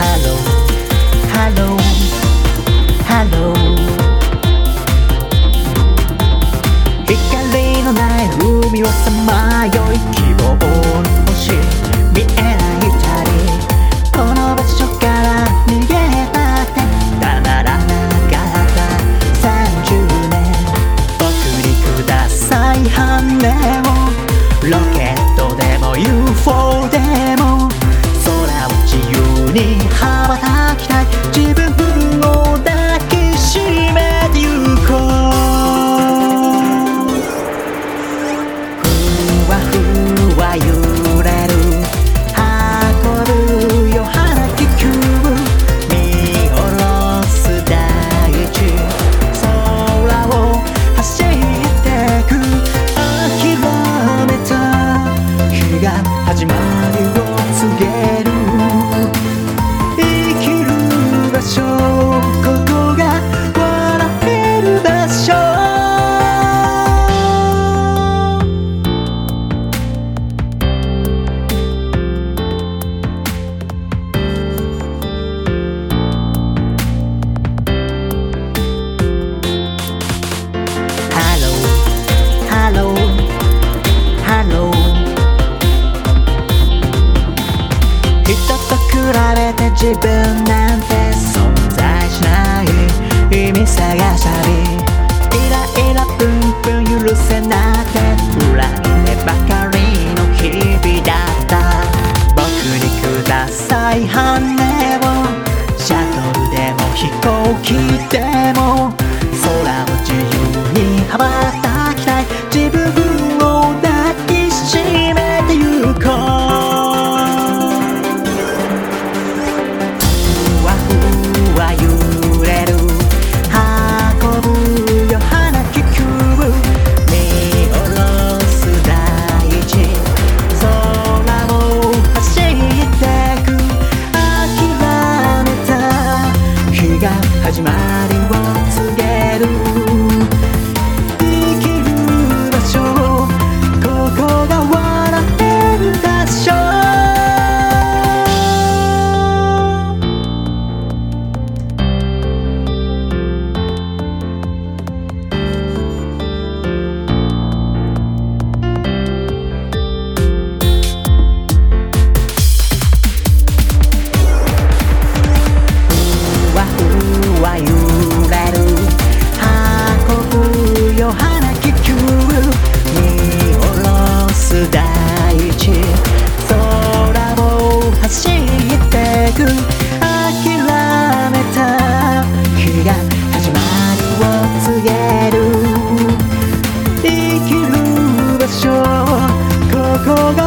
hello, hello. 自分なんて存在しない。意味探したり。イライラプンプン許せなくて。恨んでばかりの日々だった。僕にください。羽を。シャトルでも飛行機で。Cold.